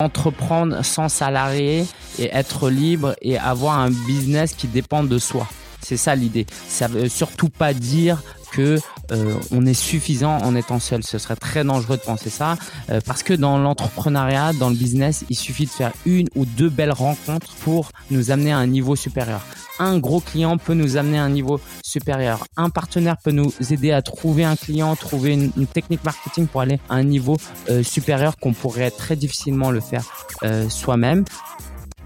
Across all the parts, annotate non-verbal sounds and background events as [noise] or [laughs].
entreprendre sans salarié et être libre et avoir un business qui dépend de soi. C'est ça l'idée. Ça veut surtout pas dire que euh, on est suffisant en étant seul. Ce serait très dangereux de penser ça euh, parce que dans l'entrepreneuriat, dans le business, il suffit de faire une ou deux belles rencontres pour nous amener à un niveau supérieur. Un gros client peut nous amener à un niveau supérieur. Un partenaire peut nous aider à trouver un client, trouver une, technique marketing pour aller à un niveau euh, supérieur qu'on pourrait très difficilement le faire soi-même.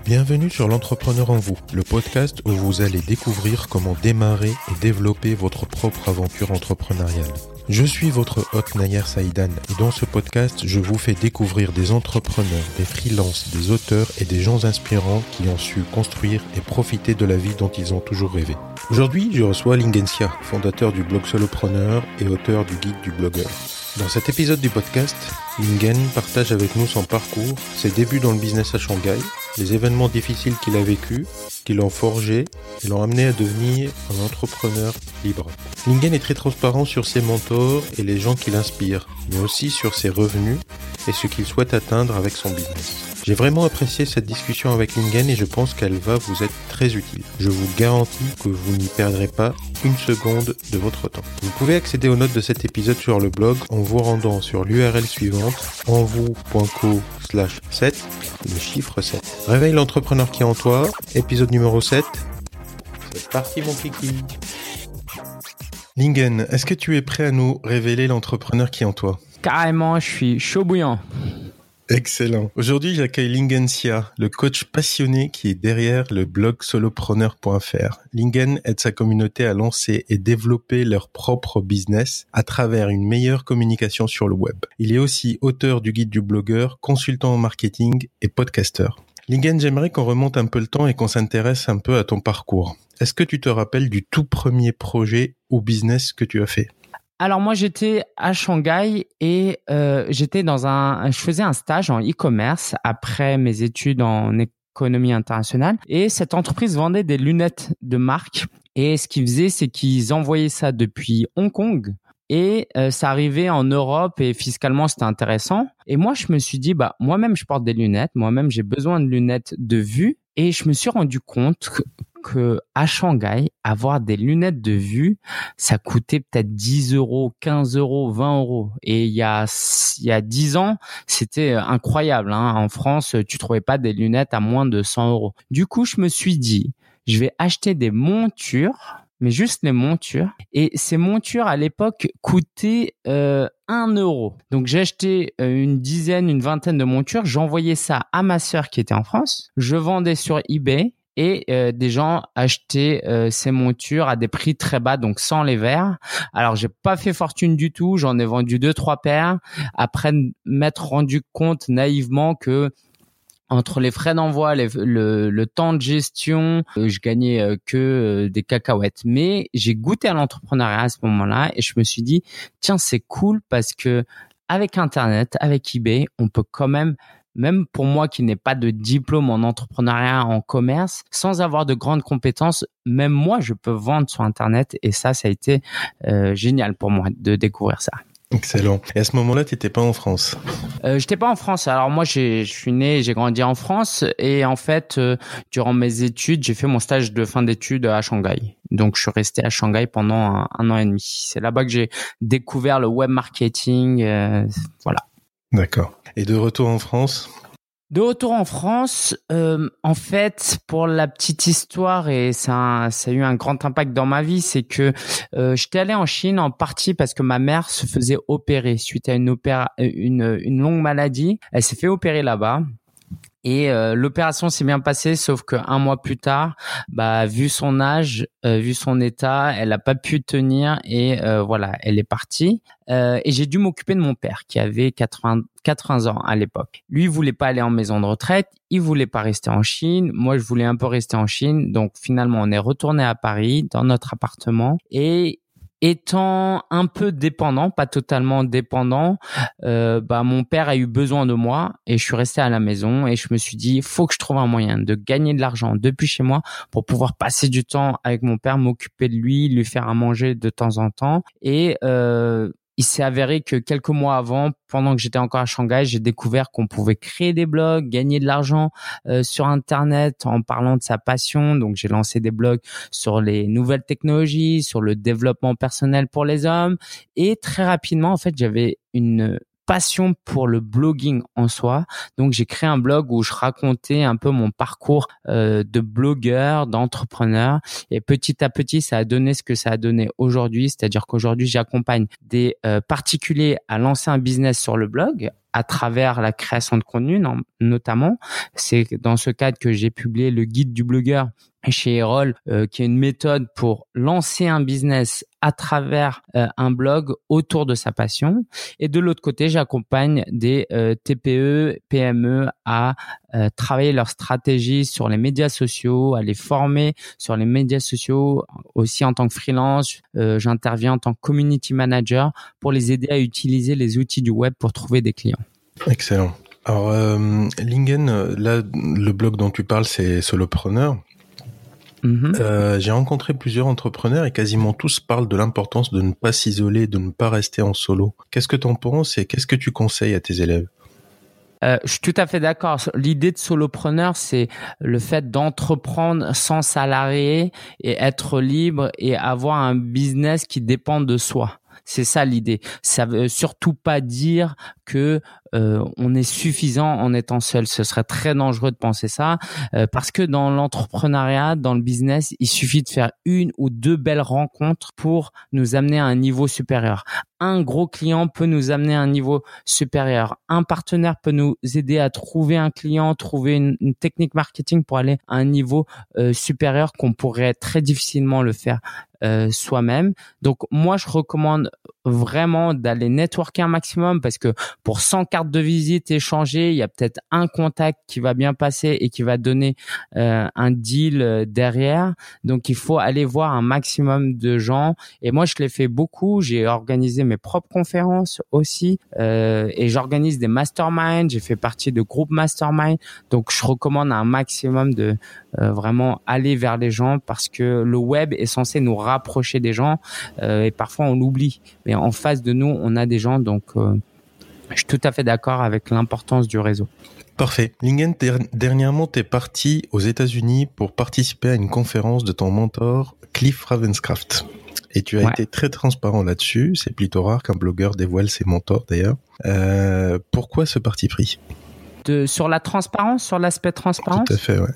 Bienvenue sur l'entrepreneur en vous, le podcast où vous allez découvrir comment démarrer et développer votre propre aventure entrepreneuriale. Je suis votre hôte Nayer Saïdan et dans ce podcast, je vous fais découvrir des entrepreneurs, des freelances, des auteurs et des gens inspirants qui ont su construire et profiter de la vie dont ils ont toujours rêvé. Aujourd'hui, je reçois Lingensia, fondateur du blog Solopreneur et auteur du guide du blogueur. Dans cet épisode du podcast, Lingen partage avec nous son parcours, ses débuts dans le business à Shanghai, les événements difficiles qu'il a vécus, qui l'ont forgé et l'ont amené à devenir un entrepreneur libre. Lingen est très transparent sur ses mentors et les gens qui l'inspirent, mais aussi sur ses revenus et ce qu'il souhaite atteindre avec son business. J'ai vraiment apprécié cette discussion avec Lingen et je pense qu'elle va vous être très utile. Je vous garantis que vous n'y perdrez pas une seconde de votre temps. Vous pouvez accéder aux notes de cet épisode sur le blog en vous rendant sur l'URL suivante envou.co slash 7, le chiffre 7. Réveille l'entrepreneur qui est en toi, épisode numéro 7. C'est parti mon kiki Lingen, est-ce que tu es prêt à nous révéler l'entrepreneur qui est en toi? Carrément, je suis chaud bouillant. Excellent. Aujourd'hui, j'accueille Lingencia, le coach passionné qui est derrière le blog solopreneur.fr. Lingen aide sa communauté à lancer et développer leur propre business à travers une meilleure communication sur le web. Il est aussi auteur du guide du blogueur, consultant en marketing et podcasteur. Lingen, j'aimerais qu'on remonte un peu le temps et qu'on s'intéresse un peu à ton parcours. Est-ce que tu te rappelles du tout premier projet ou business que tu as fait? Alors moi j'étais à Shanghai et euh, j'étais dans un, je faisais un stage en e-commerce après mes études en économie internationale et cette entreprise vendait des lunettes de marque et ce qu'ils faisaient c'est qu'ils envoyaient ça depuis Hong Kong et euh, ça arrivait en Europe et fiscalement c'était intéressant et moi je me suis dit bah moi-même je porte des lunettes moi-même j'ai besoin de lunettes de vue et je me suis rendu compte que à Shanghai, avoir des lunettes de vue, ça coûtait peut-être 10 euros, 15 euros, 20 euros. Et il y a il y a 10 ans, c'était incroyable. Hein. En France, tu trouvais pas des lunettes à moins de 100 euros. Du coup, je me suis dit, je vais acheter des montures mais juste les montures. Et ces montures à l'époque coûtaient euh, 1 euro. Donc j'ai acheté euh, une dizaine, une vingtaine de montures. J'envoyais ça à ma sœur qui était en France. Je vendais sur eBay et euh, des gens achetaient euh, ces montures à des prix très bas, donc sans les verres. Alors j'ai pas fait fortune du tout, j'en ai vendu deux trois paires. Après m'être rendu compte naïvement que entre les frais d'envoi, le, temps de gestion, euh, je gagnais que des cacahuètes. Mais j'ai goûté à l'entrepreneuriat à ce moment-là et je me suis dit tiens c'est cool parce que avec Internet, avec eBay, on peut quand même même pour moi qui n'ai pas de diplôme en entrepreneuriat, en commerce, sans avoir de grandes compétences, même moi, je peux vendre sur Internet. Et ça, ça a été euh, génial pour moi de découvrir ça. Excellent. Et à ce moment-là, tu n'étais pas en France? Euh, J'étais pas en France. Alors moi, je suis né, j'ai grandi en France, et en fait, euh, durant mes études, j'ai fait mon stage de fin d'études à Shanghai. Donc, je suis resté à Shanghai pendant un, an et demi. C'est là-bas que j'ai découvert le web marketing. Euh, voilà. D'accord. Et de retour en France de retour en France, euh, en fait, pour la petite histoire et ça, ça a eu un grand impact dans ma vie, c'est que euh, j'étais allé en Chine en partie parce que ma mère se faisait opérer suite à une opéra, une, une longue maladie. Elle s'est fait opérer là-bas. Et euh, l'opération s'est bien passée, sauf qu'un mois plus tard, bah, vu son âge, euh, vu son état, elle n'a pas pu tenir et euh, voilà, elle est partie. et j'ai dû m'occuper de mon père qui avait 80, 80 ans à l'époque. Lui, il voulait pas aller en maison de retraite, il voulait pas rester en Chine. Moi, je voulais un peu rester en Chine. Donc finalement, on est retourné à Paris dans notre appartement et étant un peu dépendant, pas totalement dépendant, euh, bah mon père a eu besoin de moi et je suis resté à la maison et je me suis dit faut que je trouve un moyen de gagner de l'argent depuis chez moi pour pouvoir passer du temps avec mon père, m'occuper de lui, lui faire à manger de temps en temps. Et euh, il s'est avéré que quelques mois avant, pendant que j'étais encore à Shanghai, j'ai découvert qu'on pouvait créer des blogs, gagner de l'argent euh, sur Internet en parlant de sa passion. Donc j'ai lancé des blogs sur les nouvelles technologies, sur le développement personnel pour les hommes. Et très rapidement, en fait, j'avais une passion pour le blogging en soi. Donc j'ai créé un blog où je racontais un peu mon parcours euh, de blogueur, d'entrepreneur. Et petit à petit, ça a donné ce que ça a donné aujourd'hui. C'est-à-dire qu'aujourd'hui, j'accompagne des euh, particuliers à lancer un business sur le blog à travers la création de contenu notamment. C'est dans ce cadre que j'ai publié le guide du blogueur chez Erol, euh, qui est une méthode pour lancer un business à travers euh, un blog autour de sa passion. Et de l'autre côté, j'accompagne des euh, TPE, PME à travailler leur stratégie sur les médias sociaux, à les former sur les médias sociaux. Aussi en tant que freelance, j'interviens en tant que community manager pour les aider à utiliser les outils du web pour trouver des clients. Excellent. Alors, Lingen, là, le blog dont tu parles, c'est Solopreneur. Mhm. Euh, j'ai rencontré plusieurs entrepreneurs et quasiment tous parlent de l'importance de ne pas s'isoler, de ne pas rester en solo. Qu'est-ce que tu en penses et qu'est-ce que tu conseilles à tes élèves? Euh, je suis tout à fait d'accord. L'idée de solopreneur, c'est le fait d'entreprendre sans salarié et être libre et avoir un business qui dépend de soi. C'est ça l'idée. Ça veut surtout pas dire que euh, on est suffisant en étant seul. Ce serait très dangereux de penser ça euh, parce que dans l'entrepreneuriat, dans le business, il suffit de faire une ou deux belles rencontres pour nous amener à un niveau supérieur. Un gros client peut nous amener à un niveau supérieur. Un partenaire peut nous aider à trouver un client, trouver une, technique marketing pour aller à un niveau euh, supérieur qu'on pourrait très difficilement le faire euh, soi-même. Donc moi, je recommande vraiment d'aller networker un maximum parce que pour 100 cartes de visite échangées, il y a peut-être un contact qui va bien passer et qui va donner euh, un deal euh, derrière. Donc il faut aller voir un maximum de gens. Et moi, je l'ai fait beaucoup. J'ai organisé mes propres conférences aussi euh, et j'organise des masterminds. J'ai fait partie de groupes mastermind. Donc je recommande un maximum de euh, vraiment aller vers les gens parce que le web est censé nous rapprocher des gens euh, et parfois on l'oublie. Mais en face de nous, on a des gens, donc euh, je suis tout à fait d'accord avec l'importance du réseau. Parfait. Lingen, dernièrement, tu es parti aux États-Unis pour participer à une conférence de ton mentor, Cliff Ravenscraft. Et tu as été très transparent là-dessus. C'est plutôt rare qu'un blogueur dévoile ses mentors, d'ailleurs. Euh, pourquoi ce parti pris? De, Sur la transparence, sur l'aspect transparence Tout à fait, ouais.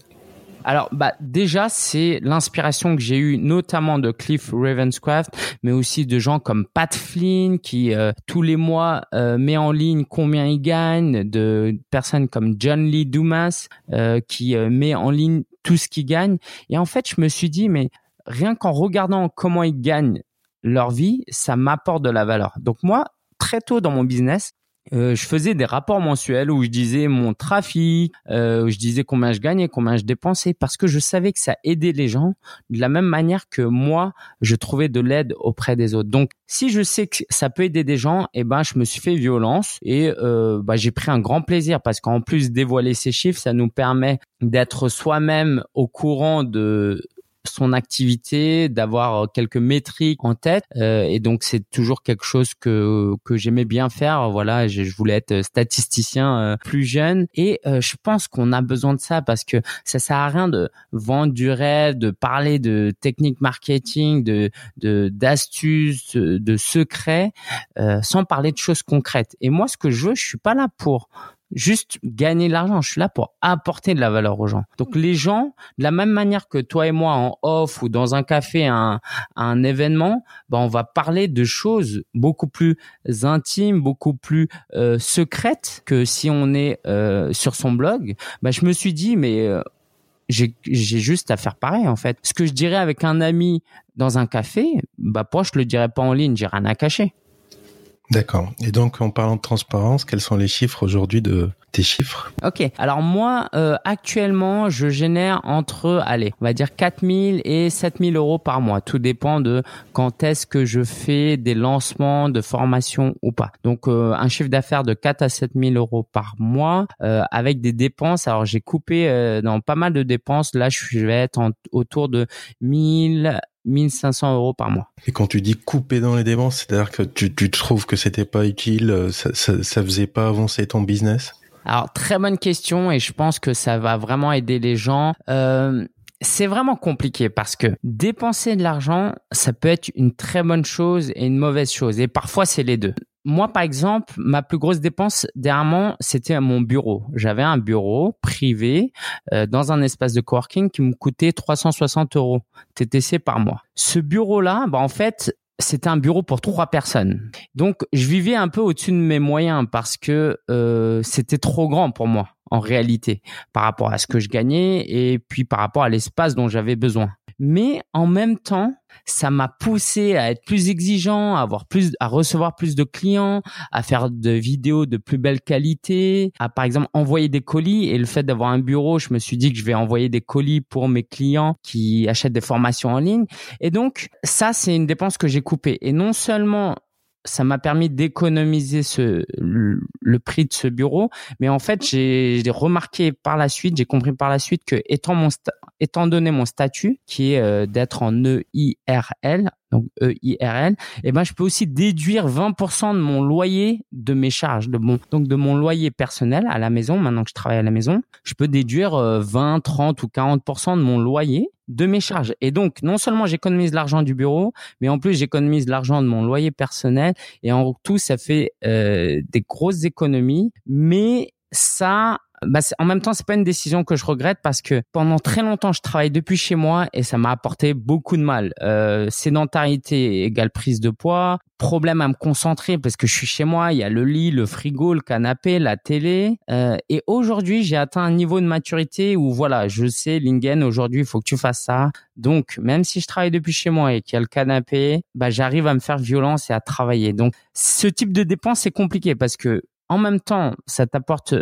Alors, bah, déjà, c'est l'inspiration que j'ai eue, notamment de Cliff Ravenscraft, mais aussi de gens comme Pat Flynn, qui euh, tous les mois euh, met en ligne combien il gagne, de personnes comme John Lee Dumas, euh, qui met en ligne tout ce qu'il gagne. Et en fait, je me suis dit, mais rien qu'en regardant comment ils gagnent leur vie, ça m'apporte de la valeur. Donc moi, très tôt dans mon business, euh, je faisais des rapports mensuels où je disais mon trafic, euh, où je disais combien je gagnais, combien je dépensais, parce que je savais que ça aidait les gens de la même manière que moi, je trouvais de l'aide auprès des autres. Donc, si je sais que ça peut aider des gens, eh ben, je me suis fait violence et euh, bah, j'ai pris un grand plaisir parce qu'en plus dévoiler ces chiffres, ça nous permet d'être soi-même au courant de son activité, d'avoir euh, quelques métriques en tête. Euh, et donc c'est toujours quelque chose que que j'aimais bien faire. Voilà, je, voulais être statisticien euh, plus jeune. Et je pense qu'on a besoin de ça parce que ça sert à rien de vendre du rêve, de parler de techniques marketing, de de d'astuces, de secrets, sans parler de choses concrètes. Et moi, ce que je veux, je suis pas là pour juste gagner de l'argent. Je suis là pour apporter de la valeur aux gens. Donc les gens, de la même manière que toi et moi en off ou dans un café, un, un événement, ben on va parler de choses beaucoup plus intimes, beaucoup plus euh, secrètes que si on est euh, sur son blog. Ben je me suis dit mais euh, j'ai juste à faire pareil en fait. Ce que je dirais avec un ami dans un café, bah pourquoi je le dirais pas en ligne, j'ai rien à cacher. D'accord. Et donc, en parlant de transparence, quels sont les chiffres aujourd'hui de tes chiffres Ok. Alors moi, euh, actuellement, je génère entre, allez, on va dire 4000 et 7000 euros par mois. Tout dépend de quand est-ce que je fais des lancements de formation ou pas. Donc euh, un chiffre d'affaires de 4 à 7000 euros par mois euh, avec des dépenses. Alors j'ai coupé euh, dans pas mal de dépenses. Là, je vais être en, autour de 1000 1500 euros par mois. Et quand tu dis couper dans les dépenses, c'est-à-dire que tu, tu trouves que c'était pas utile, euh, ça, ça, ça faisait pas avancer ton business? Alors très bonne question et je pense que ça va vraiment aider les gens. Euh, c'est vraiment compliqué parce que dépenser de l'argent, ça peut être une très bonne chose et une mauvaise chose. Et parfois, c'est les deux moi, par exemple, ma plus grosse dépense dernièrement, c'était à mon bureau. J'avais un bureau privé euh, dans un espace de coworking qui me coûtait 360 euros TTC par mois. Ce bureau-là, bah, en fait, c'était un bureau pour trois personnes. Donc, je vivais un peu au-dessus de mes moyens parce que euh, c'était trop grand pour moi en réalité par rapport à ce que je gagnais et puis par rapport à l'espace dont j'avais besoin mais en même temps, ça m'a poussé à être plus exigeant, à avoir plus, à recevoir plus de clients, à faire de vidéos de plus belle qualité, à par exemple envoyer des colis. Et le fait d'avoir un bureau, je me suis dit que je vais envoyer des colis pour mes clients qui achètent des formations en ligne. Et donc, ça, c'est une dépense que j'ai coupée. Et non seulement ça m'a permis d'économiser ce le, prix de ce bureau. Mais en fait j'ai remarqué par la suite j'ai compris par la suite que étant mon étant donné mon statut qui est euh, d'être en EIRL donc EIRL, et eh ben je peux aussi déduire 20% de mon loyer de mes charges, de mon donc de mon loyer personnel à la maison. Maintenant que je travaille à la maison, je peux déduire 20, euh, 30 ou 40% de mon loyer de mes charges. Et donc non seulement j'économise l'argent du bureau, mais en plus j'économise l'argent de mon loyer personnel. Et en tout, ça fait euh, des grosses économies. Mais ça bah, en même temps, c'est pas une décision que je regrette parce que pendant très longtemps, je travaille depuis chez moi et ça m'a apporté beaucoup de mal. Euh, sédentarité égale prise de poids, problème à me concentrer parce que je suis chez moi, il y a le lit, le frigo, le canapé, la télé. Euh, et aujourd'hui, j'ai atteint un niveau de maturité où voilà, je sais, Lingen, aujourd'hui, il faut que tu fasses ça. Donc, même si je travaille depuis chez moi et qu'il y a le canapé, bah, j'arrive à me faire violence et à travailler. Donc, ce type de dépense, c'est compliqué parce que en même temps, ça t'apporte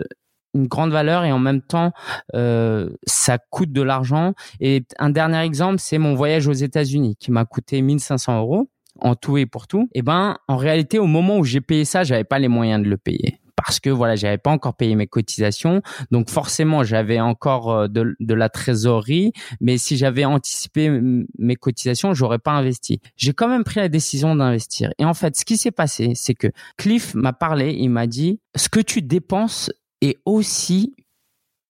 une grande valeur et en même temps euh, ça coûte de l'argent. Et un dernier exemple, c'est mon voyage aux États-Unis qui m'a coûté 1500 euros en tout et pour tout. Et eh ben en réalité au moment où j'ai payé ça, j'avais pas les moyens de le payer parce que voilà, j'avais pas encore payé mes cotisations, donc forcément j'avais encore euh, de, de, la trésorerie, mais si j'avais anticipé mes cotisations, j'aurais pas investi. J'ai quand même pris la décision d'investir. Et en fait, ce qui s'est passé, c'est que Cliff m'a parlé, il m'a dit ce que tu dépenses est aussi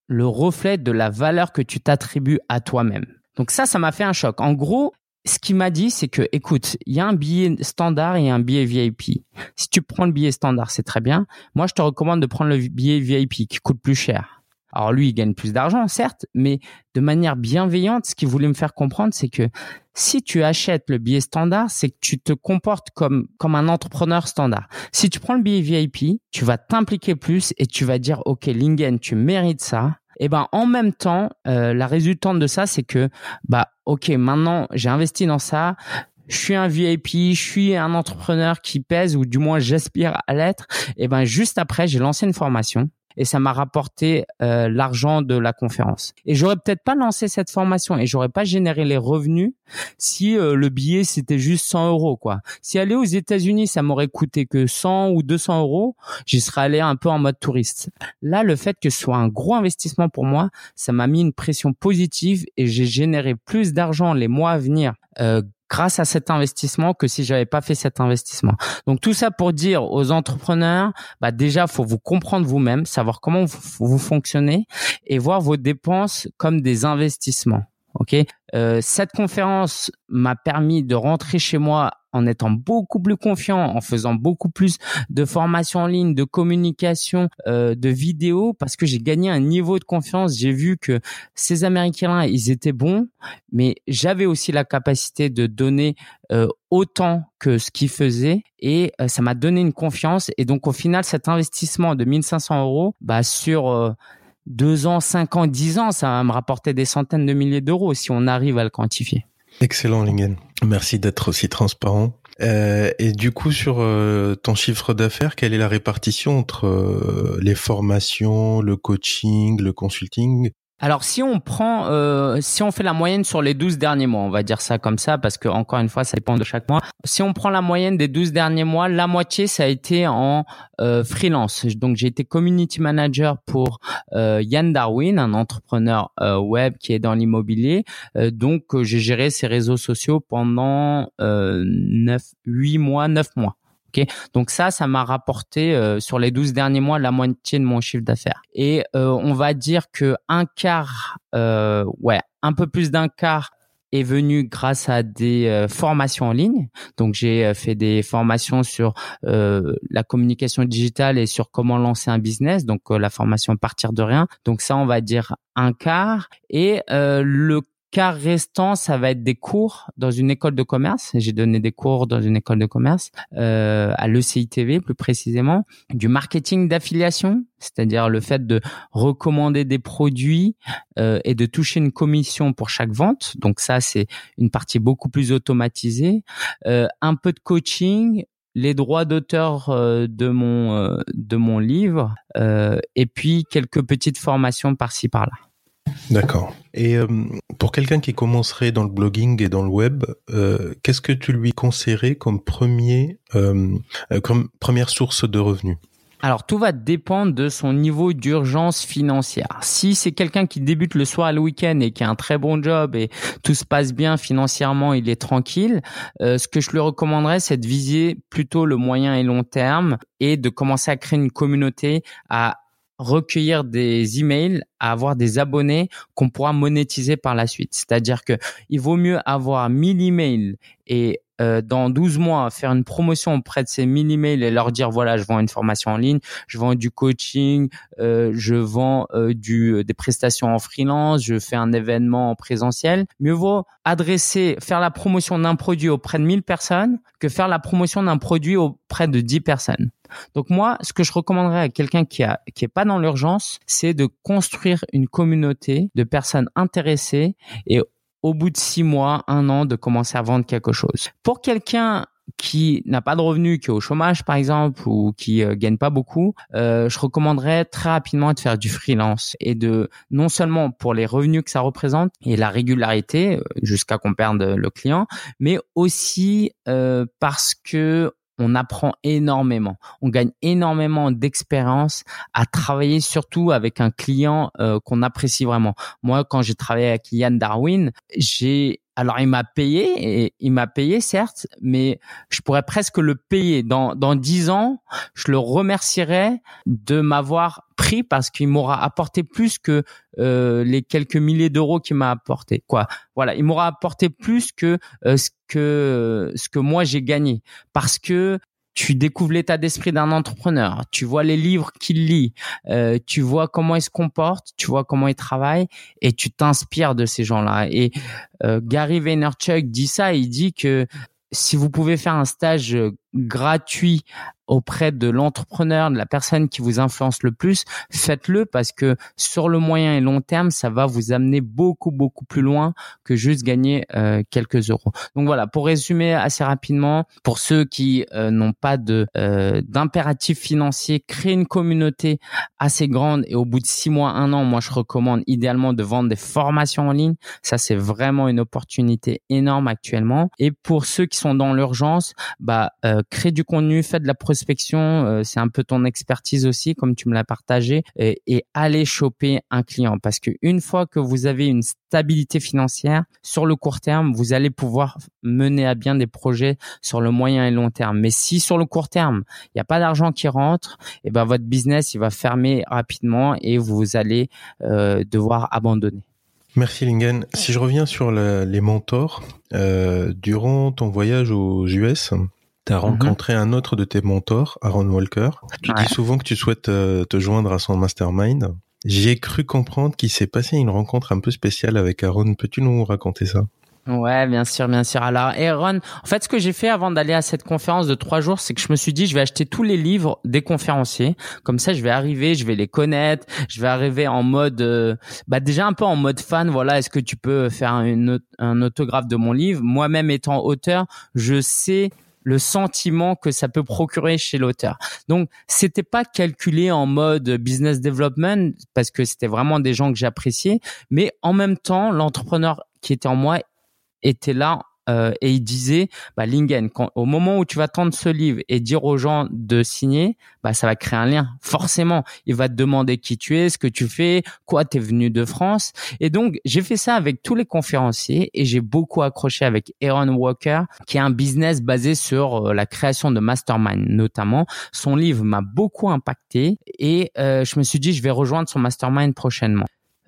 le reflet de la valeur que tu t'attribues à toi-même. Donc ça, ça m'a fait un choc. En gros, ce qu'il m'a dit, c'est que, écoute, il y a un billet standard et un billet VIP. Si tu prends le billet standard, c'est très bien. Moi, je te recommande de prendre le billet VIP qui coûte plus cher. Alors lui, il gagne plus d'argent, certes, mais de manière bienveillante, ce qu'il voulait me faire comprendre, c'est que si tu achètes le billet standard, c'est que tu te comportes comme comme un entrepreneur standard. Si tu prends le billet VIP, tu vas t'impliquer plus et tu vas dire OK, Lingen, tu mérites ça. Et ben en même temps, euh, la résultante de ça, c'est que bah OK, maintenant j'ai investi dans ça, je suis un VIP, je suis un entrepreneur qui pèse ou du moins j'aspire à l'être. Et ben juste après, j'ai lancé une formation et ça m'a rapporté euh, l'argent de la conférence. Et j'aurais peut-être pas lancé cette formation et j'aurais pas généré les revenus si euh, le billet c'était juste 100 euros quoi. Si aller aux États-Unis ça m'aurait coûté que 100 ou 200 euros, j'y serais allé un peu en mode touriste. Là, le fait que ce soit un gros investissement pour moi, ça m'a mis une pression positive et j'ai généré plus d'argent les mois à venir euh, grâce à cet investissement que si j'avais pas fait cet investissement. Donc tout ça pour dire aux entrepreneurs, bah déjà faut vous comprendre vous-même, savoir comment vous, vous fonctionnez et voir vos dépenses comme des investissements. Ok, euh, cette conférence m'a permis de rentrer chez moi en étant beaucoup plus confiant, en faisant beaucoup plus de formations en ligne, de communication, euh, de vidéos, parce que j'ai gagné un niveau de confiance. J'ai vu que ces Américains-là, ils étaient bons, mais j'avais aussi la capacité de donner euh, autant que ce qu'ils faisaient, et euh, ça m'a donné une confiance. Et donc au final, cet investissement de 1500 euros, bah sur euh, deux ans, cinq ans, dix ans, ça va me rapporter des centaines de milliers d'euros si on arrive à le quantifier. Excellent, Lingen. Merci d'être aussi transparent. Euh, et du coup, sur euh, ton chiffre d'affaires, quelle est la répartition entre euh, les formations, le coaching, le consulting alors si on prend, euh, si on fait la moyenne sur les 12 derniers mois, on va dire ça comme ça, parce que encore une fois, ça dépend de chaque mois. Si on prend la moyenne des 12 derniers mois, la moitié, ça a été en euh, freelance. Donc j'ai été community manager pour euh, Yann Darwin, un entrepreneur euh, web qui est dans l'immobilier. Donc j'ai géré ses réseaux sociaux pendant 9, 8 mois, 9 mois. Donc ça, ça m'a rapporté euh, sur les 12 derniers mois la moitié de mon chiffre d'affaires. Et euh, on va dire que un quart, euh, ouais, un peu plus d'un quart est venu grâce à des formations en ligne. Donc j'ai fait des formations sur la communication digitale et sur comment lancer un business. Donc la formation partir de rien. Donc ça on va dire un quart. Et le quart restant, ça va être des cours dans une école de commerce. J'ai donné des cours dans une école de commerce, euh, à l'ECITV plus précisément, du marketing d'affiliation, c'est-à-dire le fait de recommander des produits euh, et de toucher une commission pour chaque vente. Donc ça, c'est une partie beaucoup plus automatisée. Euh, un peu de coaching, les droits d'auteur euh, de mon euh, de mon livre euh, et puis quelques petites formations par-ci par-là. D'accord. Et euh, pour quelqu'un qui commencerait dans le blogging et dans le web, euh, qu'est-ce que tu lui conseillerais comme premier, euh, comme première source de revenus? Alors tout va dépendre de son niveau d'urgence financière. Si c'est quelqu'un qui débute le soir et le week-end et qui a un très bon job et tout se passe bien financièrement, il est tranquille, ce que je lui recommanderais, c'est de viser plutôt le moyen et long terme et de commencer à créer une communauté, à recueillir des emails, à avoir des abonnés qu'on pourra monétiser par la suite. C'est-à-dire que il vaut mieux avoir 1000 emails et euh, dans 12 mois faire une promotion auprès de ces 1000 emails et leur dire voilà je vends une formation en ligne, je vends du coaching, euh, je vends euh, du des prestations en freelance, je fais un événement en présentiel. Mieux vaut adresser faire la promotion d'un produit auprès de 1000 personnes que faire la promotion d'un produit auprès de 10 personnes. Donc moi, ce que je recommanderais à quelqu'un qui a qui est pas dans l'urgence, c'est de construire une communauté de personnes intéressées et au bout de six mois, un an, de commencer à vendre quelque chose. Pour quelqu'un qui n'a pas de revenus, qui est au chômage par exemple ou qui euh, gagne pas beaucoup, euh, je recommanderais très rapidement de faire du freelance et de non seulement pour les revenus que ça représente et la régularité euh, jusqu'à qu'on perde le client, mais aussi euh, parce que on apprend énormément. On gagne énormément d'expérience à travailler surtout avec un client euh, qu'on apprécie vraiment. Moi, quand j'ai travaillé avec Yann Darwin, j'ai alors il m'a payé et il m'a payé certes, mais je pourrais presque le payer dans dans dix ans. Je le remercierais de m'avoir pris parce qu'il m'aura apporté plus que euh, les quelques milliers d'euros qu'il m'a apporté. Quoi, voilà, il m'aura apporté plus que euh, ce que ce que moi j'ai gagné parce que tu découvres l'état d'esprit d'un entrepreneur, tu vois les livres qu'il lit, euh, tu vois comment il se comporte, tu vois comment il travaille. Et tu t'inspires de ces gens-là. Et euh, Gary Vaynerchuk dit ça, il dit que si vous pouvez faire un stage gratuit auprès de l'entrepreneur, de la personne qui vous influence le plus, faites-le parce que sur le moyen et long terme, ça va vous amener beaucoup beaucoup plus loin que juste gagner euh, quelques euros. Donc voilà, pour résumer assez rapidement, pour ceux qui euh, n'ont pas de euh, d'impératif financier, créer une communauté assez grande et au bout de six mois, un an, moi je recommande idéalement de vendre des formations en ligne. Ça c'est vraiment une opportunité énorme actuellement. Et pour ceux qui sont dans l'urgence, bah créez du contenu, faites de la euh, c'est un peu ton expertise aussi, comme tu me l'as partagé, et, allez choper un client parce que une fois que vous avez une stabilité financière sur le court terme, vous allez pouvoir mener à bien des projets sur le moyen et long terme. Mais si sur le court terme, il n'y a pas d'argent qui rentre, et eh ben votre business il va fermer rapidement et vous allez euh, devoir abandonner. Merci Lingen. Si je reviens sur les mentors, euh, durant ton voyage aux US, tu as mhm. rencontré un autre de tes mentors, Aaron Walker. Tu dis souvent que tu souhaites euh, te joindre à son mastermind. J'ai cru comprendre qu'il s'est passé une rencontre un peu spéciale avec Aaron. Peux-tu nous raconter ça? Ouais, bien sûr, bien sûr. Alors, Aaron, en fait, ce que j'ai fait avant d'aller à cette conférence de trois jours, c'est que je me suis dit, je vais acheter tous les livres des conférenciers. Comme ça, je vais arriver, je vais les connaître, je vais arriver en mode, euh, bah déjà un peu en mode fan. Voilà, est-ce que tu peux faire une, un autographe de mon livre? Moi-même étant auteur, je sais le sentiment que ça peut procurer chez l'auteur. Donc c'était pas calculé en mode business development parce que c'était vraiment des gens que j'appréciais, mais en même temps l'entrepreneur qui était en moi était là euh, et il disait, bah, Lingen, quand, au moment où tu vas tendre ce livre et dire aux gens de signer, bah, ça va créer un lien. Forcément, il va te demander qui tu es, ce que tu fais, quoi t'es venu de France. Et donc, j'ai fait ça avec tous les conférenciers et j'ai beaucoup accroché avec Aaron Walker, qui est un business basé sur euh, la création de mastermind, notamment. Son livre m'a beaucoup impacté et euh, je me suis dit, je vais rejoindre son mastermind prochainement.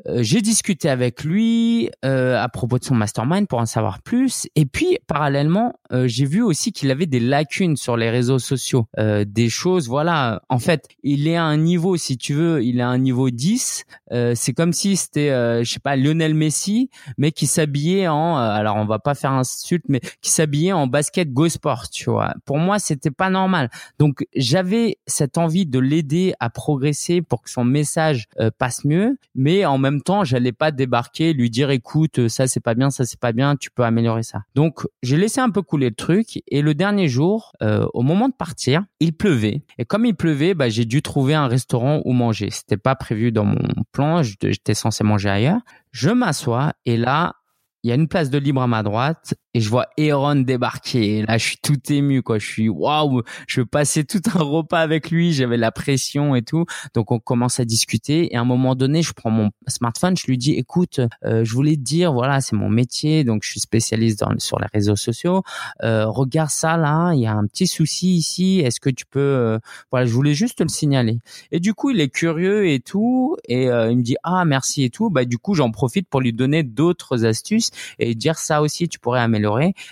Euh, j'ai discuté avec lui euh, à propos de son mastermind pour en savoir plus. Et puis, parallèlement, euh, j'ai vu aussi qu'il avait des lacunes sur les réseaux sociaux. des choses, voilà. En fait, il est à un niveau, si tu veux, il est à un niveau 10. c'est comme si c'était, je sais pas, Lionel Messi, mais qui s'habillait en, alors on va pas faire insulte, mais qui s'habillait en basket Go Sport, tu vois. Pour moi, c'était pas normal. Donc, j'avais cette envie de l'aider à progresser pour que son message passe mieux, mais en même temps, j'allais pas débarquer, lui dire écoute, ça c'est pas bien, ça c'est pas bien, tu peux améliorer ça. Donc j'ai laissé un peu couler le truc et le dernier jour, euh, au moment de partir, il pleuvait et comme il pleuvait, bah, j'ai dû trouver un restaurant où manger. C'était pas prévu dans mon plan, j'étais censé manger ailleurs. Je m'assois et là, il y a une place de libre à ma droite et je vois Aaron débarquer. Là, je suis tout ému, quoi. Je suis waouh, je passer tout un repas avec lui. J'avais la pression et tout. Donc, on commence à discuter. Et à un moment donné, je prends mon smartphone, je lui dis, écoute, euh, je voulais te dire, voilà, c'est mon métier, donc je suis spécialiste dans, sur les réseaux sociaux. Euh, regarde ça là, il y a un petit souci ici. Est-ce que tu peux, euh, voilà, je voulais juste te le signaler. Et du coup, il est curieux et tout, et euh, il me dit, ah merci et tout. Bah, du coup, j'en profite pour lui donner d'autres astuces et dire ça aussi, tu pourrais améliorer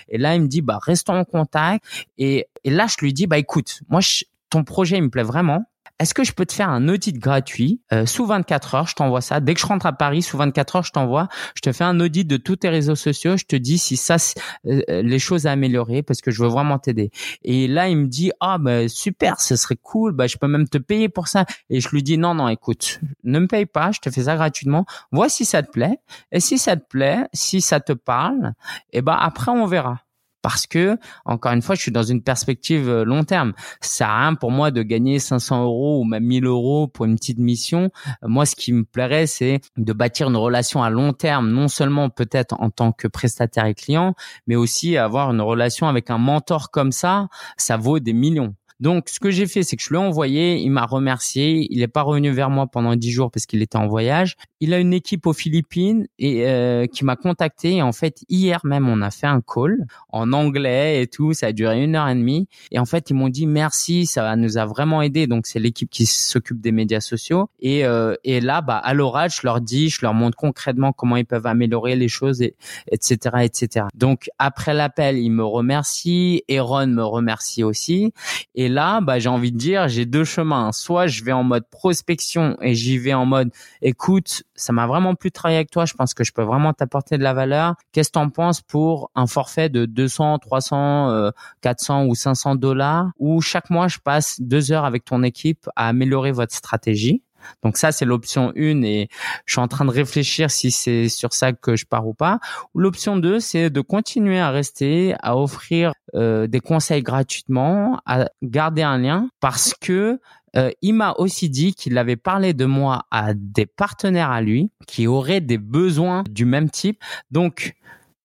et là, il me dit, bah, restons en contact. Et, et là, je lui dis, bah, écoute, moi, ton projet, il me plaît vraiment. Est-ce que je peux te faire un audit gratuit euh, sous 24 heures? Je t'envoie ça. Dès que je rentre à Paris, sous 24 heures, je t'envoie. Je te fais un audit de tous tes réseaux sociaux. Je te dis si ça, euh, les choses à améliorer parce que je veux vraiment t'aider. Et là, il me dit ah bah super, ce serait cool. Bah je peux même te payer pour ça. Et je lui dis non non, écoute, ne me paye pas. Je te fais ça gratuitement. Vois si ça te plaît. Et si ça te plaît, si ça te parle, et eh ben après on verra parce que encore une fois, je suis dans une perspective euh, long terme. Ça a rien pour moi de gagner 500 euros ou même 1000 euros pour une petite mission. Euh, moi, ce qui me plairait, c'est de bâtir une relation à long terme, non seulement peut-être en tant que prestataire et client, mais aussi avoir une relation avec un mentor comme ça. Ça vaut des millions. Donc, ce que j'ai fait, c'est que je lui ai envoyé, il m'a remercié, il n'est pas revenu vers moi pendant dix jours parce qu'il était en voyage. Il a une équipe aux Philippines et euh, qui m'a contacté. Et en fait, hier même, on a fait un call en anglais et tout. Ça a duré une heure et demie. Et en fait, ils m'ont dit merci, ça nous a vraiment aidé. Donc, c'est l'équipe qui s'occupe des médias sociaux. Et, euh, et là, bah, à l'oral, je leur dis, je leur montre concrètement comment ils peuvent améliorer les choses, et, etc., etc. Donc, après l'appel, ils me remercient. Aaron me remercie aussi. Là, bah, j'ai envie de dire, j'ai deux chemins. Soit je vais en mode prospection et j'y vais en mode, écoute, ça m'a vraiment plu de travailler avec toi. Je pense que je peux vraiment t'apporter de la valeur. Qu'est-ce que t'en penses pour un forfait de 200, 300, 400 ou 500 dollars où chaque mois je passe deux heures avec ton équipe à améliorer votre stratégie? Donc ça, c'est l'option 1 et je suis en train de réfléchir si c'est sur ça que je pars ou pas. L'option 2, c'est de continuer à rester, à offrir euh, des conseils gratuitement, à garder un lien parce que euh, il m'a aussi dit qu'il avait parlé de moi à des partenaires à lui qui auraient des besoins du même type. Donc,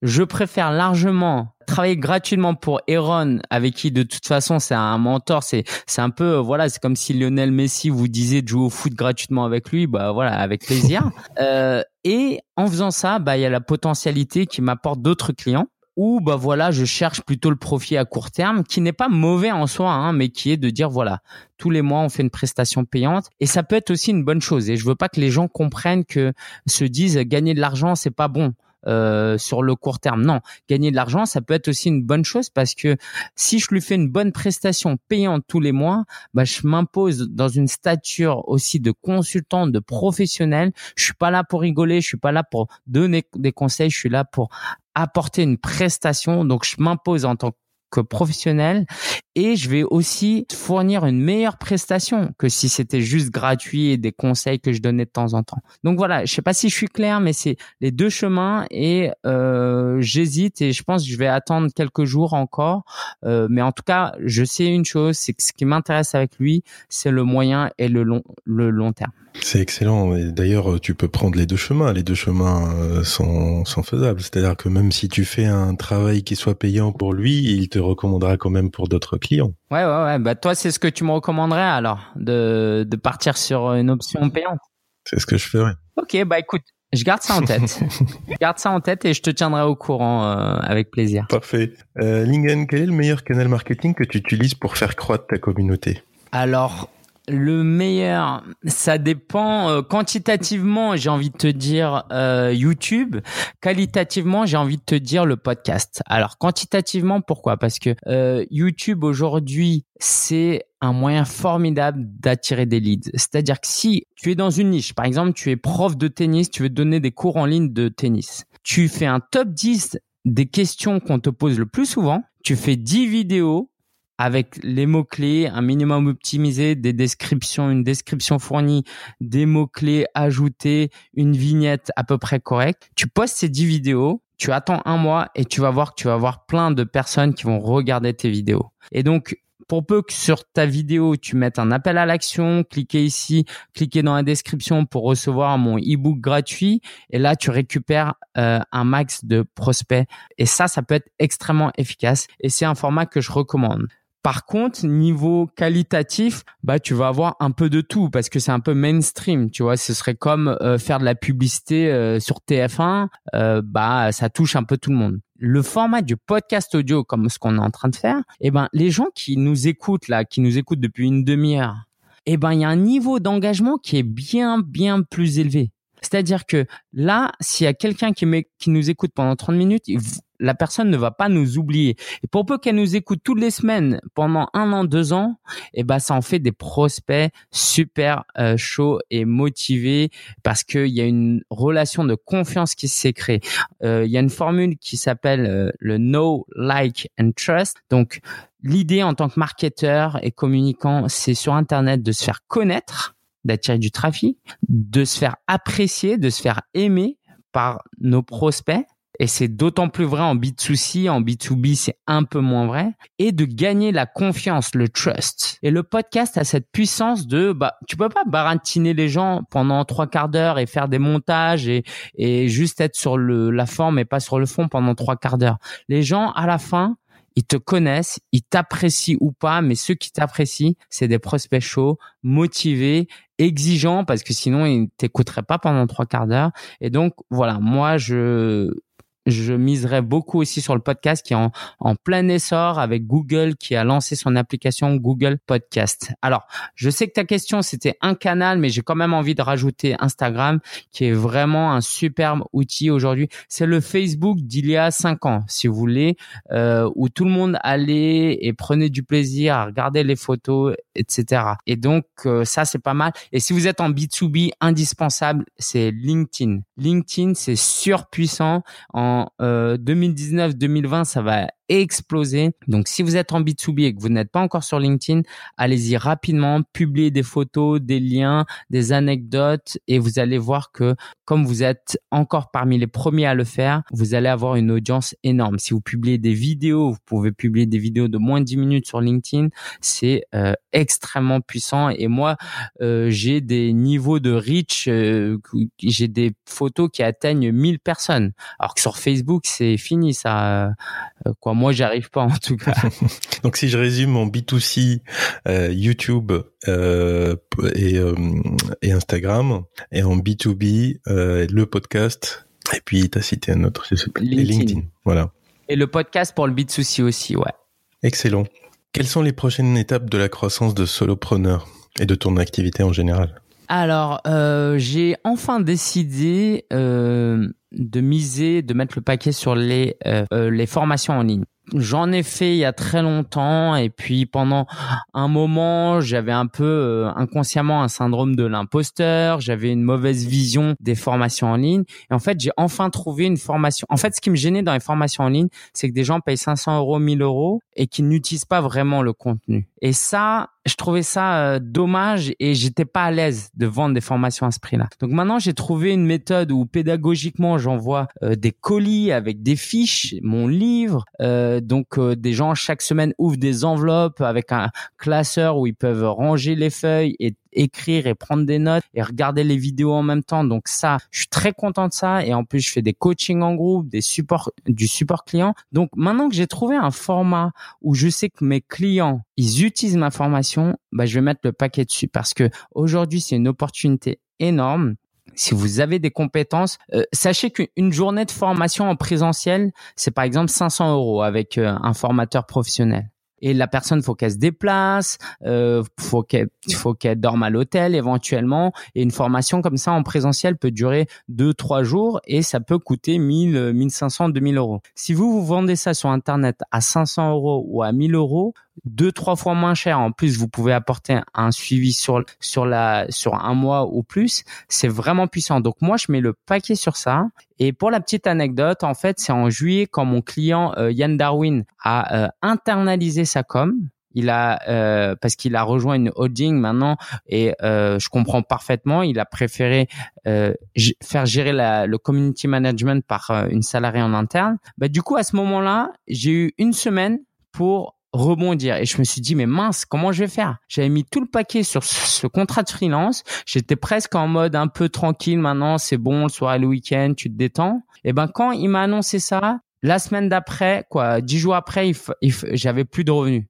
je préfère largement travailler gratuitement pour Aaron, avec qui de toute façon c'est un mentor, c'est c'est un peu voilà, c'est comme si Lionel Messi vous disait de jouer au foot gratuitement avec lui, bah voilà, avec plaisir. [laughs] euh, et en faisant ça, bah il y a la potentialité qui m'apporte d'autres clients ou bah voilà, je cherche plutôt le profit à court terme, qui n'est pas mauvais en soi, hein, mais qui est de dire voilà, tous les mois on fait une prestation payante, et ça peut être aussi une bonne chose. Et je veux pas que les gens comprennent que se disent gagner de l'argent c'est pas bon. Euh, sur le court terme. Non, gagner de l'argent, ça peut être aussi une bonne chose parce que si je lui fais une bonne prestation payante tous les mois, bah, je m'impose dans une stature aussi de consultant, de professionnel. Je suis pas là pour rigoler, je suis pas là pour donner des conseils, je suis là pour apporter une prestation. Donc, je m'impose en tant que professionnel et je vais aussi fournir une meilleure prestation que si c'était juste gratuit et des conseils que je donnais de temps en temps. Donc voilà, je sais pas si je suis clair, mais c'est les deux chemins et euh, j'hésite et je pense que je vais attendre quelques jours encore. Euh, mais en tout cas, je sais une chose, c'est que ce qui m'intéresse avec lui, c'est le moyen et le long, le long terme. C'est excellent. D'ailleurs, tu peux prendre les deux chemins. Les deux chemins euh, sont, sont faisables. C'est-à-dire que même si tu fais un travail qui soit payant pour lui, il te recommandera quand même pour d'autres clients. Ouais, ouais, ouais. Bah, toi, c'est ce que tu me recommanderais alors, de, de partir sur une option payante. C'est ce que je ferais. Ok, bah écoute, je garde ça en tête. [laughs] je garde ça en tête et je te tiendrai au courant euh, avec plaisir. Parfait. Euh, Lingen, quel est le meilleur canal marketing que tu utilises pour faire croître ta communauté? Alors, le meilleur, ça dépend. Euh, quantitativement, j'ai envie de te dire euh, YouTube. Qualitativement, j'ai envie de te dire le podcast. Alors, quantitativement, pourquoi? Parce que euh, YouTube aujourd'hui, c'est un moyen formidable d'attirer des leads. C'est-à-dire que si tu es dans une niche, par exemple, tu es prof de tennis, tu veux donner des cours en ligne de tennis, tu fais un top 10 des questions qu'on te pose le plus souvent, tu fais 10 vidéos avec les mots-clés, un minimum optimisé, des descriptions, une description fournie, des mots-clés ajoutés, une vignette à peu près correcte. Tu postes ces 10 vidéos, tu attends un mois et tu vas voir que tu vas avoir plein de personnes qui vont regarder tes vidéos. Et donc, pour peu que sur ta vidéo, tu mettes un appel à l'action, cliquez ici, cliquez dans la description pour recevoir mon e-book gratuit. Et là, tu récupères euh, un max de prospects. Et ça, ça peut être extrêmement efficace. Et c'est un format que je recommande. Par contre, niveau qualitatif, bah tu vas avoir un peu de tout parce que c'est un peu mainstream, tu vois. Ce serait comme euh, faire de la publicité euh, sur TF1, euh, bah ça touche un peu tout le monde. Le format du podcast audio, comme ce qu'on est en train de faire, eh ben les gens qui nous écoutent là, qui nous écoutent depuis une demi-heure, eh ben il y a un niveau d'engagement qui est bien bien plus élevé. C'est-à-dire que là, s'il y a quelqu'un qui, nous écoute pendant 30 minutes, la personne ne va pas nous oublier. Et pour peu qu'elle nous écoute toutes les semaines pendant un an, deux ans, eh ben ça en fait des prospects super euh, chauds et motivés parce qu'il y a une relation de confiance qui s'est créée. Euh, il y a une formule qui s'appelle euh, le know, like and trust. Donc l'idée en tant que marketeur et communicant, c'est sur Internet de se faire connaître d'attirer du trafic, de se faire apprécier, de se faire aimer par nos prospects. Et c'est d'autant plus vrai en B2C, en B2B, c'est un peu moins vrai. Et de gagner la confiance, le trust. Et le podcast a cette puissance de, bah, tu peux pas baratiner les gens pendant trois quarts d'heure et faire des montages et, et juste être sur le, la forme et pas sur le fond pendant trois quarts d'heure. Les gens, à la fin, ils te connaissent, ils t'apprécient ou pas, mais ceux qui t'apprécient, c'est des prospects chauds, motivés, exigeants, parce que sinon ils t'écouteraient pas pendant trois quarts d'heure. Et donc voilà, moi je je miserais beaucoup aussi sur le podcast qui est en, plein essor avec Google qui a lancé son application Google Podcast. Alors, je sais que ta question c'était un canal, mais j'ai quand même envie de rajouter Instagram qui est vraiment un superbe outil aujourd'hui. C'est le Facebook d'il y a cinq ans, si vous voulez, euh, où tout le monde allait et prenait du plaisir à regarder les photos, etc. Et donc, euh, ça c'est pas mal. Et si vous êtes en B2B, indispensable, c'est LinkedIn. LinkedIn, c'est surpuissant. En 2019-2020, euh, ça va exploser. Donc, si vous êtes en B2B et que vous n'êtes pas encore sur LinkedIn, allez-y rapidement, publiez des photos, des liens, des anecdotes et vous allez voir que comme vous êtes encore parmi les premiers à le faire, vous allez avoir une audience énorme. Si vous publiez des vidéos, vous pouvez publier des vidéos de moins de 10 minutes sur LinkedIn, c'est euh, extrêmement puissant et moi euh, j'ai des niveaux de reach, euh, j'ai des photos qui atteignent 1000 personnes. Alors que sur Facebook, c'est fini ça quoi moi, j'arrive pas en tout cas. [laughs] Donc, si je résume mon B2C, euh, YouTube euh, et, euh, et, Instagram, et en B2B, euh, le podcast, et puis tu as cité un autre, LinkedIn. LinkedIn. Voilà. Et le podcast pour le B2C aussi, ouais. Excellent. Quelles sont les prochaines étapes de la croissance de solopreneur et de ton activité en général? Alors, euh, j'ai enfin décidé euh, de miser, de mettre le paquet sur les, euh, les formations en ligne. j'en ai fait il y a très longtemps et puis pendant un moment, j'avais un peu euh, inconsciemment un syndrome de l'imposteur, j'avais une mauvaise vision des formations en ligne et en fait, j'ai enfin trouvé une formation. En fait, ce qui me gênait dans les formations en ligne, c'est que des gens payent 500 euros, 1000 euros et qui n'utilisent pas vraiment le contenu. Et ça, je trouvais ça euh, dommage et j'étais pas à l'aise de vendre des formations à ce prix-là. Donc maintenant, j'ai trouvé une méthode où pédagogiquement, j'envoie euh, des colis avec des fiches, mon livre. Euh, donc des gens chaque semaine ouvrent des enveloppes avec un classeur où ils peuvent ranger les feuilles et écrire et prendre des notes et regarder les vidéos en même temps. Donc ça, je suis très content de ça. Et en plus, je fais des coachings en groupe, des supports, du support client. Donc maintenant que j'ai trouvé un format où je sais que mes clients, ils utilisent ma formation, bah, je vais mettre le paquet dessus parce que aujourd'hui, c'est une opportunité énorme. Si vous avez des compétences, euh, sachez qu'une journée de formation en présentiel, c'est par exemple 500 euros avec euh, un formateur professionnel et la personne faut qu'elle se déplace, euh, faut qu'elle faut qu'elle dorme à l'hôtel éventuellement et une formation comme ça en présentiel peut durer deux trois jours et ça peut coûter 1000 1500 2000 euros. Si vous vous vendez ça sur internet à 500 euros ou à 1000 euros, deux trois fois moins cher. En plus, vous pouvez apporter un suivi sur sur la sur un mois ou plus. C'est vraiment puissant. Donc moi, je mets le paquet sur ça. Et pour la petite anecdote, en fait, c'est en juillet quand mon client euh, Yann Darwin a euh, internalisé sa com. Il a euh, parce qu'il a rejoint une holding maintenant et je comprends parfaitement. Il a préféré faire gérer la, le community management par une salariée en interne. Bah, du coup, à ce moment-là, j'ai eu une semaine pour rebondir. Et je me suis dit, mais mince, comment je vais faire? J'avais mis tout le paquet sur ce contrat de freelance. J'étais presque en mode un peu tranquille. Maintenant, c'est bon, le soir et le week-end, tu te détends. Et ben, quand il m'a annoncé ça, la semaine d'après, quoi, dix jours après, j'avais plus de revenus.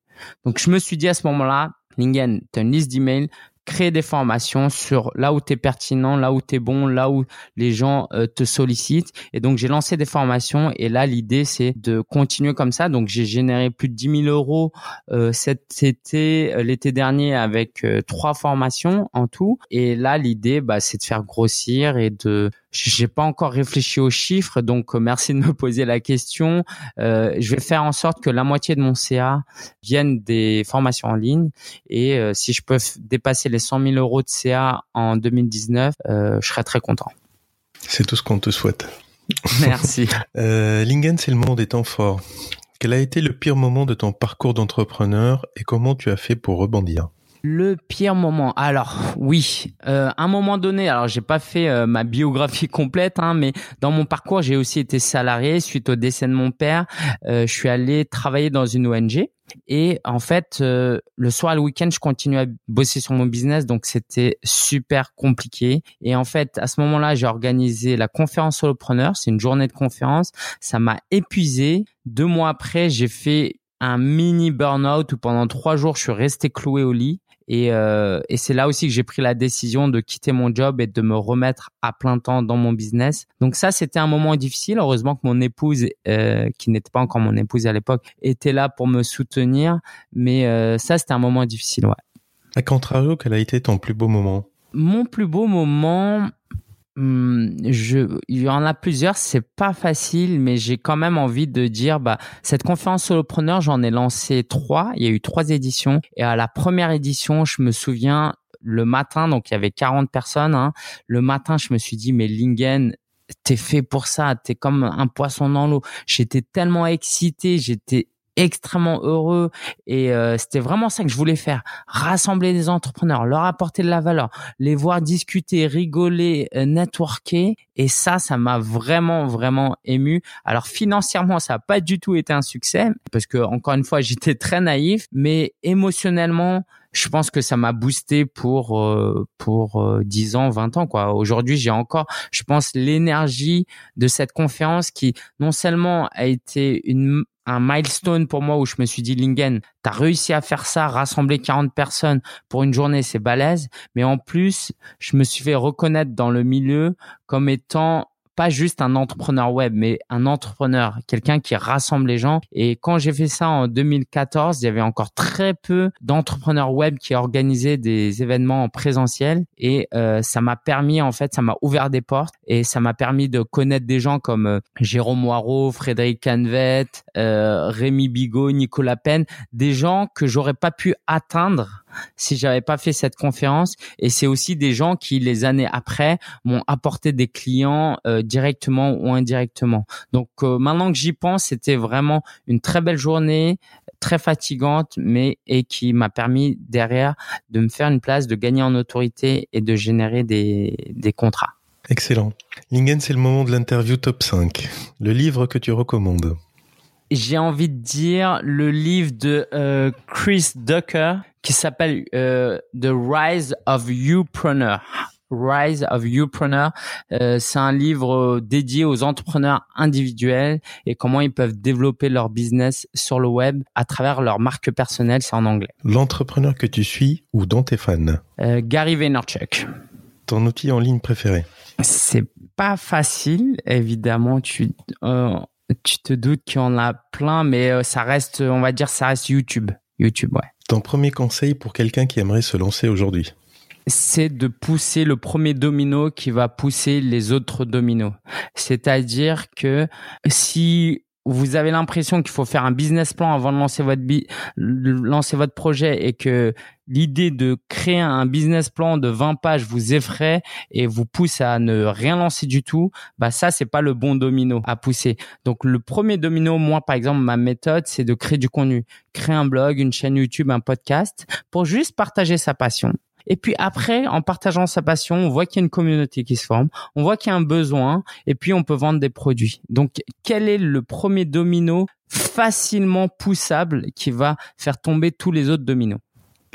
Donc, je me suis dit à ce moment-là, Lingen, tu as une liste d'emails, créer des formations sur là où tu es pertinent, là où tu es bon, là où les gens euh, te sollicitent. Et donc, j'ai lancé des formations et là, l'idée, c'est de continuer comme ça. Donc, j'ai généré plus de 10 000 euros euh, cet été, euh, l'été dernier avec trois formations en tout. Et là, l'idée, bah, c'est de faire grossir et de j'ai pas encore réfléchi aux chiffres, donc euh, merci de me poser la question. Euh, je vais faire en sorte que la moitié de mon CA vienne des formations en ligne et euh, si je peux dépasser les 100 000 euros de CA en 2019, je serai très content. C'est tout ce qu'on te souhaite. [laughs] Merci. Lingen, c'est le monde des temps forts. Quel a été le pire moment de ton parcours d'entrepreneur et comment tu as fait pour rebondir? Le pire moment. Alors oui, euh, un moment donné, alors j'ai pas fait euh, ma biographie [laughs] complète, hein, mais dans mon parcours, j'ai aussi été salarié suite au décès de mon père. Euh, je suis allé travailler dans une ONG. Et en fait, euh, le soir et le week-end, je continuais à bosser sur mon business, donc c'était super compliqué. Et en fait, à ce moment-là, j'ai organisé la conférence solopreneur. C'est une journée de conférence. Ça m'a épuisé. Deux mois après, j'ai fait un mini burn-out où pendant trois jours, je suis resté cloué au lit. Et, euh, et c'est là aussi que j'ai pris la décision de quitter mon job et de me remettre à plein temps dans mon business. Donc ça, c'était un moment difficile. Heureusement que mon épouse, euh, qui n'était pas encore mon épouse à l'époque, était là pour me soutenir. Mais euh, ça, c'était un moment difficile, ouais. À contrario, quel a été ton plus beau moment? Mon plus beau moment, je, il y en a plusieurs, c'est pas facile, mais j'ai quand même envie de dire, bah, cette conférence solopreneur, j'en ai lancé trois. Il y a eu trois éditions. Et à la première édition, je me souviens, le matin, donc il y avait 40 personnes, hein, le matin, je me suis dit, mais Lingen, t'es fait pour ça, t'es comme un poisson dans l'eau. J'étais tellement excité, j'étais extrêmement heureux et euh, c'était vraiment ça que je voulais faire. Rassembler des entrepreneurs leur apporter de la valeur les voir discuter rigoler euh, networker. Et ça ça m'a vraiment vraiment ému. Alors financièrement ça a pas du tout été un succès parce que encore une fois [laughs] j'étais très naïf mais émotionnellement je pense que ça m'a boosté pour euh, pour 10 ans, 20 ans quoi. Aujourd'hui, j'ai encore je pense l'énergie de cette conférence qui non seulement a été une un milestone pour moi où je me suis dit, Lingen, tu as réussi à faire ça, rassembler 40 personnes pour une journée, c'est balèze. Mais en plus, je me suis fait reconnaître dans le milieu comme étant pas juste un entrepreneur web, mais un entrepreneur, quelqu'un qui rassemble les gens. Et quand j'ai fait ça en 2014, il y avait encore très peu d'entrepreneurs web qui organisaient des événements en présentiel. Et euh, ça m'a permis, en fait, ça m'a ouvert des portes et ça m'a permis de connaître des gens comme euh, Jérôme Moirot, Frédéric Canvet, euh, Rémi Bigot, Nicolas Penn, des gens que j'aurais pas pu atteindre si j'avais pas fait cette conférence. Et c'est aussi des gens qui, les années après, m'ont apporté des clients euh, directement ou indirectement. Donc euh, maintenant que j'y pense, c'était vraiment une très belle journée, très fatigante, mais et qui m'a permis derrière de me faire une place, de gagner en autorité et de générer des, des contrats. Excellent. Lingen, c'est le moment de l'interview top 5. Le livre que tu recommandes j'ai envie de dire le livre de euh, Chris Ducker qui s'appelle euh, The Rise of Youpreneur. Rise of Youpreneur, euh, c'est un livre dédié aux entrepreneurs individuels et comment ils peuvent développer leur business sur le web à travers leur marque personnelle, c'est en anglais. L'entrepreneur que tu suis ou dont tu es fan Gary Vaynerchuk. Ton outil en ligne préféré? C'est pas facile, évidemment. Tu, euh, tu te doutes qu'il y en a plein, mais euh, ça reste, on va dire, ça reste YouTube. YouTube, ouais. Ton premier conseil pour quelqu'un qui aimerait se lancer aujourd'hui? C'est de pousser le premier domino qui va pousser les autres dominos. C'est-à-dire que si vous avez l'impression qu'il faut faire un business plan avant de lancer votre lancer votre projet et que l'idée de créer un business plan de 20 pages vous effraie et vous pousse à ne rien lancer du tout, bah ça c'est pas le bon domino à pousser. Donc le premier domino, moi par exemple, ma méthode c'est de créer du contenu, créer un blog, une chaîne YouTube, un podcast pour juste partager sa passion et puis après, en partageant sa passion, on voit qu'il y a une communauté qui se forme, on voit qu'il y a un besoin, et puis on peut vendre des produits. Donc, quel est le premier domino facilement poussable qui va faire tomber tous les autres dominos?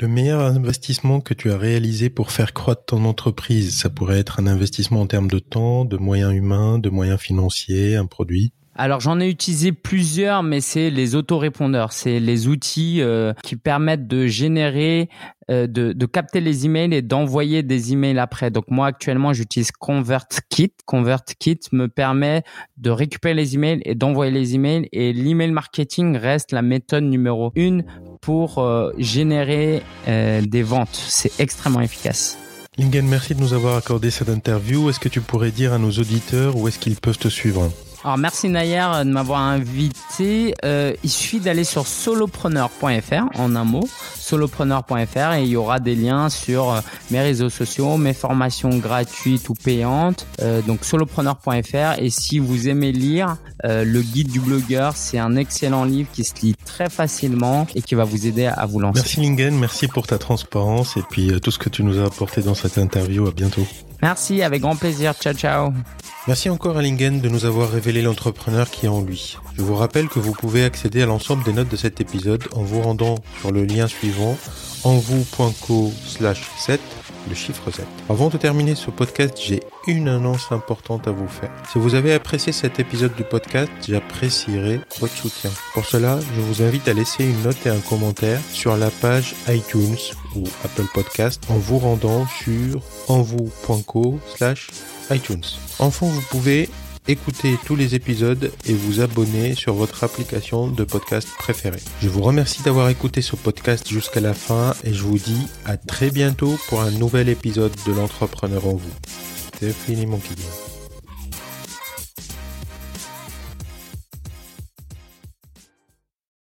Le meilleur investissement que tu as réalisé pour faire croître ton entreprise, ça pourrait être un investissement en termes de temps, de moyens humains, de moyens financiers, un produit? Alors j'en ai utilisé plusieurs, mais c'est les autorépondeurs, c'est les outils euh, qui permettent de générer, euh, de, de, capter les emails et d'envoyer des emails après. Donc moi actuellement j'utilise ConvertKit. ConvertKit me permet de récupérer les emails et d'envoyer les emails. Et l'email marketing reste la méthode numéro une pour euh, générer des ventes. C'est extrêmement efficace. Lingen, merci de nous avoir accordé cette interview. Est-ce que tu pourrais dire à nos auditeurs où est-ce qu'ils peuvent te suivre? Alors merci Nayer de m'avoir invité. Euh, il suffit d'aller sur solopreneur.fr en un mot, solopreneur.fr et il y aura des liens sur euh, mes réseaux sociaux, mes formations gratuites ou payantes. Euh, donc solopreneur.fr et si vous aimez lire, le guide du blogueur, c'est un excellent livre qui se lit très facilement et qui va vous aider à vous lancer. Merci Lingen, merci pour ta transparence et puis tout ce que tu nous as apporté dans cette interview. À bientôt. Merci, avec grand plaisir. Ciao, ciao. Merci encore à Lingen de nous avoir révélé l'entrepreneur qui est en lui. Je vous rappelle que vous pouvez accéder à l'ensemble des notes de cet épisode en vous rendant sur le lien suivant envou.co slash 7 le chiffre 7. Avant de terminer ce podcast, j'ai une annonce importante à vous faire. Si vous avez apprécié cet épisode du podcast, j'apprécierais votre soutien. Pour cela, je vous invite à laisser une note et un commentaire sur la page iTunes ou Apple Podcast en vous rendant sur envou.co slash iTunes. Enfin, vous pouvez écouter tous les épisodes et vous abonner sur votre application de podcast préférée. Je vous remercie d'avoir écouté ce podcast jusqu'à la fin et je vous dis à très bientôt pour un nouvel épisode de l'entrepreneur en vous. C'était mon Kidin.